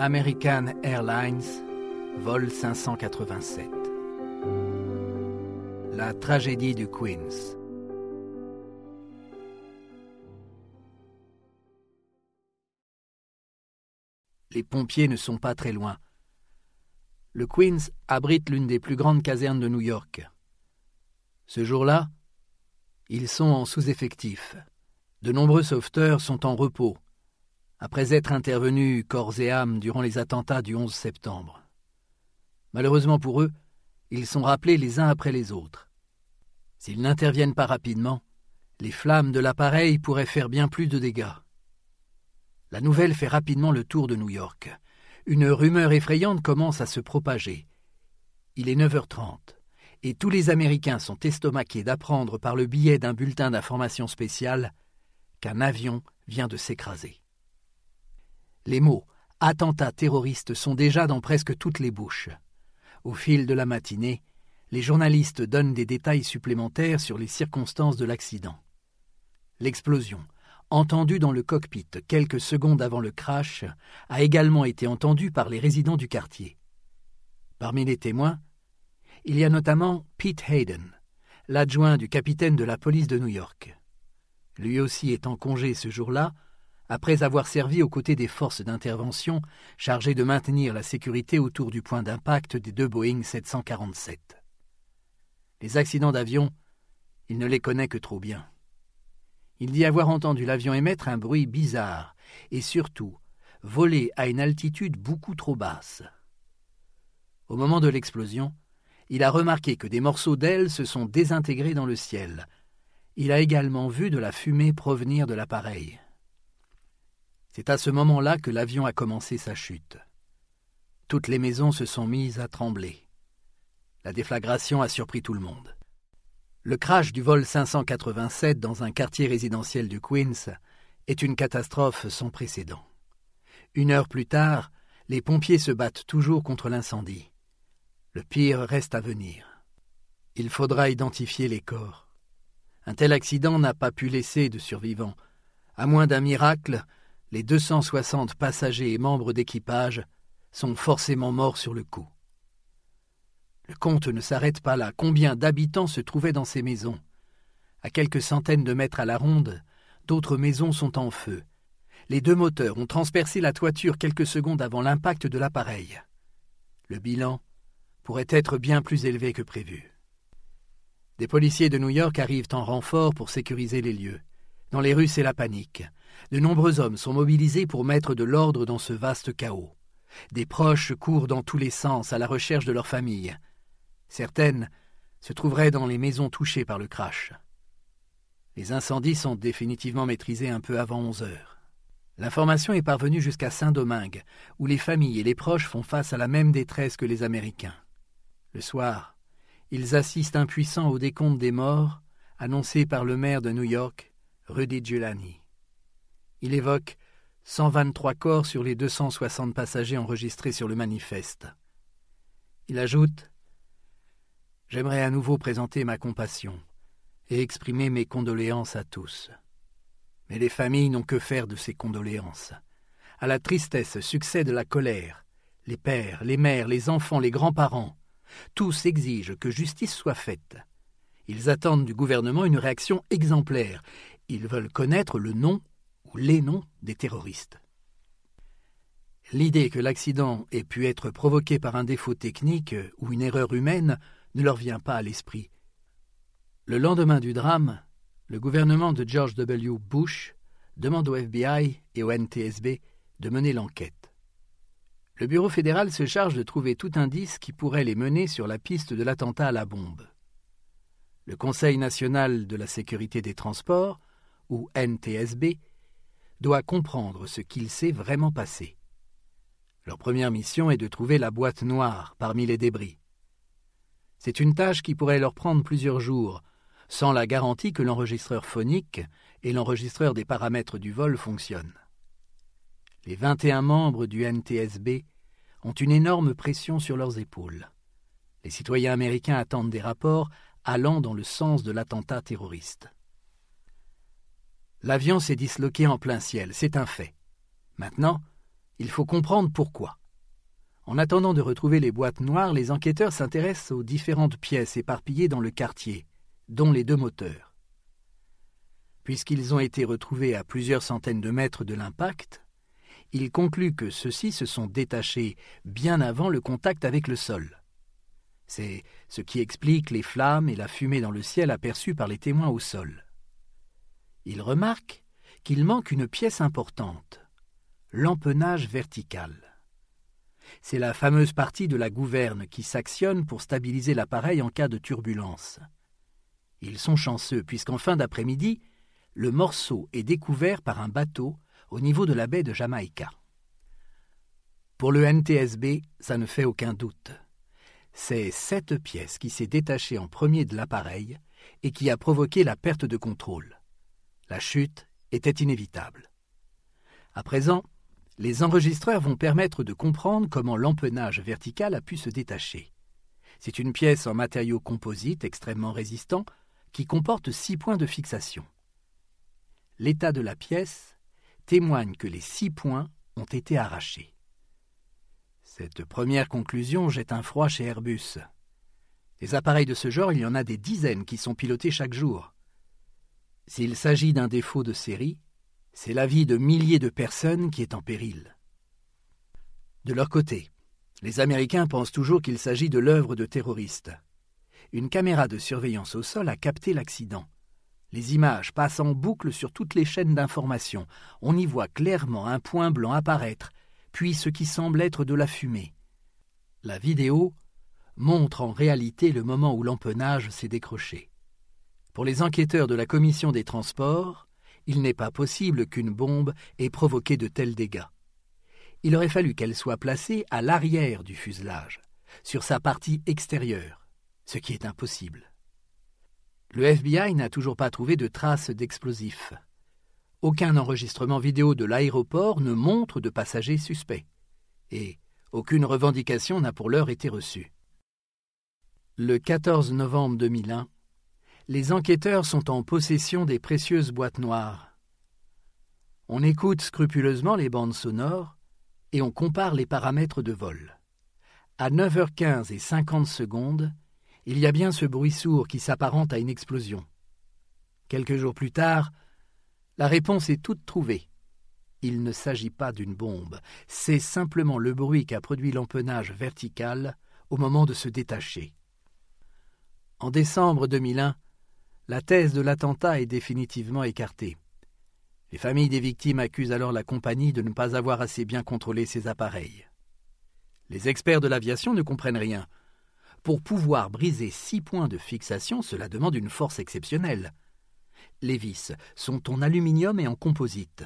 American Airlines, vol 587. La tragédie du Queens. Les pompiers ne sont pas très loin. Le Queens abrite l'une des plus grandes casernes de New York. Ce jour-là, ils sont en sous-effectif. De nombreux sauveteurs sont en repos, après être intervenus corps et âme durant les attentats du 11 septembre. Malheureusement pour eux, ils sont rappelés les uns après les autres. S'ils n'interviennent pas rapidement, les flammes de l'appareil pourraient faire bien plus de dégâts. La nouvelle fait rapidement le tour de New York. Une rumeur effrayante commence à se propager. Il est 9h30, et tous les Américains sont estomaqués d'apprendre par le biais d'un bulletin d'information spécial qu'un avion vient de s'écraser. Les mots attentat terroriste sont déjà dans presque toutes les bouches. Au fil de la matinée, les journalistes donnent des détails supplémentaires sur les circonstances de l'accident. L'explosion, entendue dans le cockpit quelques secondes avant le crash, a également été entendue par les résidents du quartier. Parmi les témoins, il y a notamment Pete Hayden, l'adjoint du capitaine de la police de New York. Lui aussi est en congé ce jour-là, après avoir servi aux côtés des forces d'intervention chargées de maintenir la sécurité autour du point d'impact des deux Boeing 747. Les accidents d'avion, il ne les connaît que trop bien. Il dit avoir entendu l'avion émettre un bruit bizarre et surtout voler à une altitude beaucoup trop basse. Au moment de l'explosion, il a remarqué que des morceaux d'ailes se sont désintégrés dans le ciel. Il a également vu de la fumée provenir de l'appareil. C'est à ce moment-là que l'avion a commencé sa chute. Toutes les maisons se sont mises à trembler. La déflagration a surpris tout le monde. Le crash du vol 587 dans un quartier résidentiel du Queens est une catastrophe sans précédent. Une heure plus tard, les pompiers se battent toujours contre l'incendie. Le pire reste à venir. Il faudra identifier les corps. Un tel accident n'a pas pu laisser de survivants. À moins d'un miracle, les 260 passagers et membres d'équipage sont forcément morts sur le coup. Le compte ne s'arrête pas là. Combien d'habitants se trouvaient dans ces maisons? À quelques centaines de mètres à la ronde, d'autres maisons sont en feu. Les deux moteurs ont transpercé la toiture quelques secondes avant l'impact de l'appareil. Le bilan pourrait être bien plus élevé que prévu. Des policiers de New York arrivent en renfort pour sécuriser les lieux. Dans les rues, c'est la panique. De nombreux hommes sont mobilisés pour mettre de l'ordre dans ce vaste chaos. Des proches courent dans tous les sens à la recherche de leur famille. Certaines se trouveraient dans les maisons touchées par le crash. Les incendies sont définitivement maîtrisés un peu avant onze heures. L'information est parvenue jusqu'à Saint-Domingue, où les familles et les proches font face à la même détresse que les Américains. Le soir, ils assistent impuissants au décompte des morts, annoncé par le maire de New York, Rudy Giuliani. Il évoque 123 corps sur les 260 passagers enregistrés sur le manifeste. Il ajoute J'aimerais à nouveau présenter ma compassion et exprimer mes condoléances à tous. Mais les familles n'ont que faire de ces condoléances. À la tristesse succède la colère. Les pères, les mères, les enfants, les grands-parents, tous exigent que justice soit faite. Ils attendent du gouvernement une réaction exemplaire. Ils veulent connaître le nom ou les noms des terroristes. L'idée que l'accident ait pu être provoqué par un défaut technique ou une erreur humaine ne leur vient pas à l'esprit. Le lendemain du drame, le gouvernement de George W. Bush demande au FBI et au NTSB de mener l'enquête. Le Bureau fédéral se charge de trouver tout indice qui pourrait les mener sur la piste de l'attentat à la bombe. Le Conseil national de la sécurité des transports, ou NTSB, doit comprendre ce qu'il s'est vraiment passé. Leur première mission est de trouver la boîte noire parmi les débris. C'est une tâche qui pourrait leur prendre plusieurs jours, sans la garantie que l'enregistreur phonique et l'enregistreur des paramètres du vol fonctionnent. Les 21 membres du NTSB ont une énorme pression sur leurs épaules. Les citoyens américains attendent des rapports allant dans le sens de l'attentat terroriste. L'avion s'est disloqué en plein ciel, c'est un fait. Maintenant, Il faut comprendre pourquoi. En attendant de retrouver les boîtes noires, les enquêteurs s'intéressent aux différentes pièces éparpillées dans le quartier, dont les deux moteurs. Puisqu'ils ont été retrouvés à plusieurs centaines de mètres de l'impact, ils concluent que ceux-ci se sont détachés bien avant le contact avec le sol. C'est ce qui explique les flammes et la fumée dans le ciel aperçues par les témoins au sol. Ils remarquent qu'il manque une pièce importante, l'empennage vertical. C'est la fameuse partie de la gouverne qui s'actionne pour stabiliser l'appareil en cas de turbulence. Ils sont chanceux puisqu'en fin d'après-midi, le morceau est découvert par un bateau au niveau de la baie de Jamaïca. Pour le NTSB, ça ne fait aucun doute. C'est cette pièce qui s'est détachée en premier de l'appareil et qui a provoqué la perte de contrôle. La chute était inévitable. À présent, les enregistreurs vont permettre de comprendre comment l'empennage vertical a pu se détacher. C'est une pièce en matériau composite extrêmement résistant qui comporte six points de fixation. L'état de la pièce témoigne que les six points ont été arrachés. Cette première conclusion jette un froid chez Airbus. Des appareils de ce genre, il y en a des dizaines qui sont pilotés chaque jour. S'il s'agit d'un défaut de série, c'est la vie de milliers de personnes qui est en péril. De leur côté, les Américains pensent toujours qu'il s'agit de l'œuvre de terroristes. Une caméra de surveillance au sol a capté l'accident. Les images passent en boucle sur toutes les chaînes d'information. On y voit clairement un point blanc apparaître, puis ce qui semble être de la fumée. La vidéo montre en réalité le moment où l'empennage s'est décroché. Pour les enquêteurs de la commission des transports, il n'est pas possible qu'une bombe ait provoqué de tels dégâts. Il aurait fallu qu'elle soit placée à l'arrière du fuselage, sur sa partie extérieure, ce qui est impossible. Le FBI n'a toujours pas trouvé de traces d'explosifs. Aucun enregistrement vidéo de l'aéroport ne montre de passagers suspects. Et aucune revendication n'a pour l'heure été reçue. Le 14 novembre 2001, les enquêteurs sont en possession des précieuses boîtes noires. On écoute scrupuleusement les bandes sonores et on compare les paramètres de vol. À 9h15 et 50 secondes, il y a bien ce bruit sourd qui s'apparente à une explosion. Quelques jours plus tard, la réponse est toute trouvée. Il ne s'agit pas d'une bombe, c'est simplement le bruit qu'a produit l'empennage vertical au moment de se détacher. En décembre 2001, la thèse de l'attentat est définitivement écartée. Les familles des victimes accusent alors la compagnie de ne pas avoir assez bien contrôlé ses appareils. Les experts de l'aviation ne comprennent rien. Pour pouvoir briser six points de fixation, cela demande une force exceptionnelle. Les vis sont en aluminium et en composite.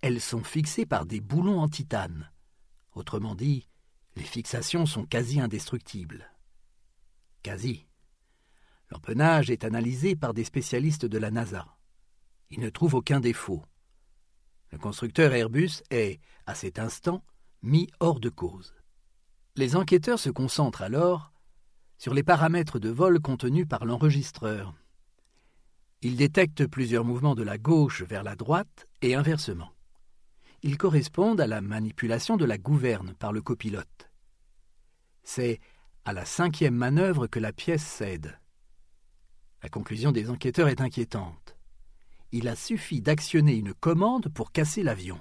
Elles sont fixées par des boulons en titane. Autrement dit, les fixations sont quasi indestructibles. Quasi. L'empennage est analysé par des spécialistes de la NASA. Ils ne trouvent aucun défaut. Le constructeur Airbus est, à cet instant, mis hors de cause. Les enquêteurs se concentrent alors sur les paramètres de vol contenus par l'enregistreur. Il détecte plusieurs mouvements de la gauche vers la droite et inversement. Ils correspondent à la manipulation de la gouverne par le copilote. C'est à la cinquième manœuvre que la pièce cède. La conclusion des enquêteurs est inquiétante. Il a suffi d'actionner une commande pour casser l'avion.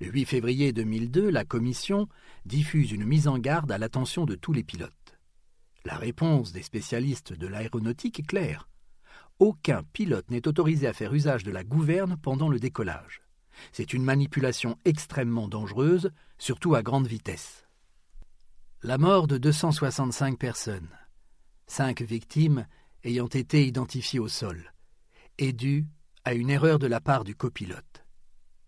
Le 8 février 2002, la Commission diffuse une mise en garde à l'attention de tous les pilotes. La réponse des spécialistes de l'aéronautique est claire. Aucun pilote n'est autorisé à faire usage de la gouverne pendant le décollage. C'est une manipulation extrêmement dangereuse, surtout à grande vitesse. La mort de 265 personnes, cinq victimes ayant été identifiées au sol, est due à une erreur de la part du copilote.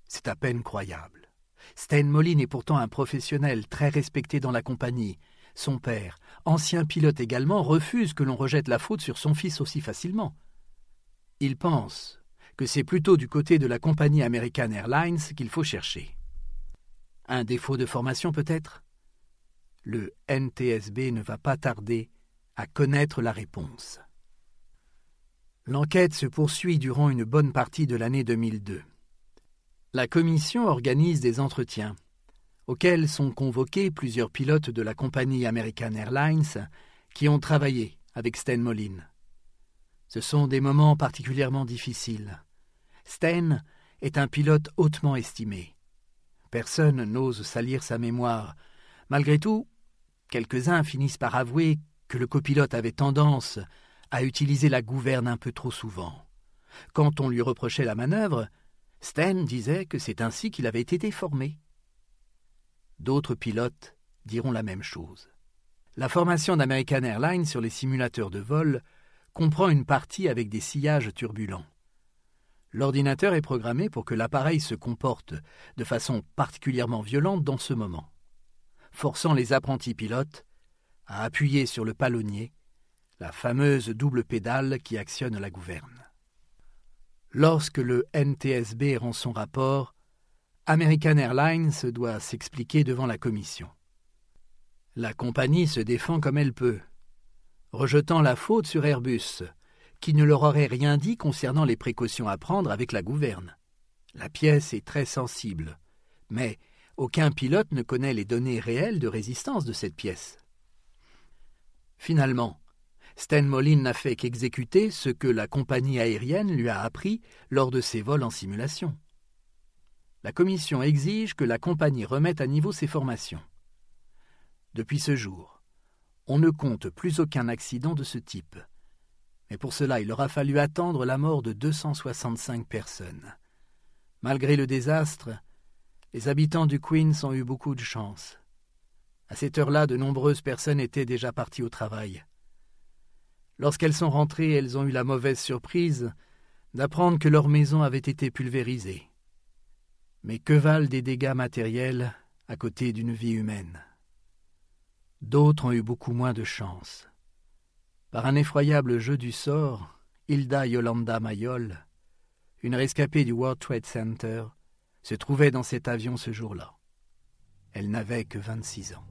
C'est à peine croyable. Sten Moline est pourtant un professionnel très respecté dans la compagnie, son père, ancien pilote également, refuse que l'on rejette la faute sur son fils aussi facilement. Il pense que c'est plutôt du côté de la compagnie American Airlines qu'il faut chercher. Un défaut de formation peut-être? Le NTSB ne va pas tarder à connaître la réponse. L'enquête se poursuit durant une bonne partie de l'année 2002. La commission organise des entretiens, auxquels sont convoqués plusieurs pilotes de la compagnie American Airlines qui ont travaillé avec Sten Moline. Ce sont des moments particulièrement difficiles. Sten est un pilote hautement estimé. Personne n'ose salir sa mémoire. Malgré tout, quelques-uns finissent par avouer que le copilote avait tendance à utiliser la gouverne un peu trop souvent. Quand on lui reprochait la manœuvre, Sten disait que c'est ainsi qu'il avait été formé. D'autres pilotes diront la même chose. La formation d'American Airlines sur les simulateurs de vol comprend une partie avec des sillages turbulents. L'ordinateur est programmé pour que l'appareil se comporte de façon particulièrement violente dans ce moment, forçant les apprentis pilotes à appuyer sur le palonnier, la fameuse double pédale qui actionne la gouverne. Lorsque le NTSB rend son rapport, American Airlines doit s'expliquer devant la commission. La compagnie se défend comme elle peut, rejetant la faute sur Airbus, qui ne leur aurait rien dit concernant les précautions à prendre avec la gouverne. La pièce est très sensible, mais aucun pilote ne connaît les données réelles de résistance de cette pièce. Finalement, Sten Moline n'a fait qu'exécuter ce que la compagnie aérienne lui a appris lors de ses vols en simulation. La commission exige que la compagnie remette à niveau ses formations. Depuis ce jour, on ne compte plus aucun accident de ce type mais pour cela il aura fallu attendre la mort de 265 personnes. Malgré le désastre, les habitants du Queens ont eu beaucoup de chance. À cette heure-là, de nombreuses personnes étaient déjà parties au travail. Lorsqu'elles sont rentrées, elles ont eu la mauvaise surprise d'apprendre que leur maison avait été pulvérisée. Mais que valent des dégâts matériels à côté d'une vie humaine? D'autres ont eu beaucoup moins de chance. Par un effroyable jeu du sort, Hilda Yolanda Mayol, une rescapée du World Trade Center, se trouvait dans cet avion ce jour-là. Elle n'avait que vingt-six ans.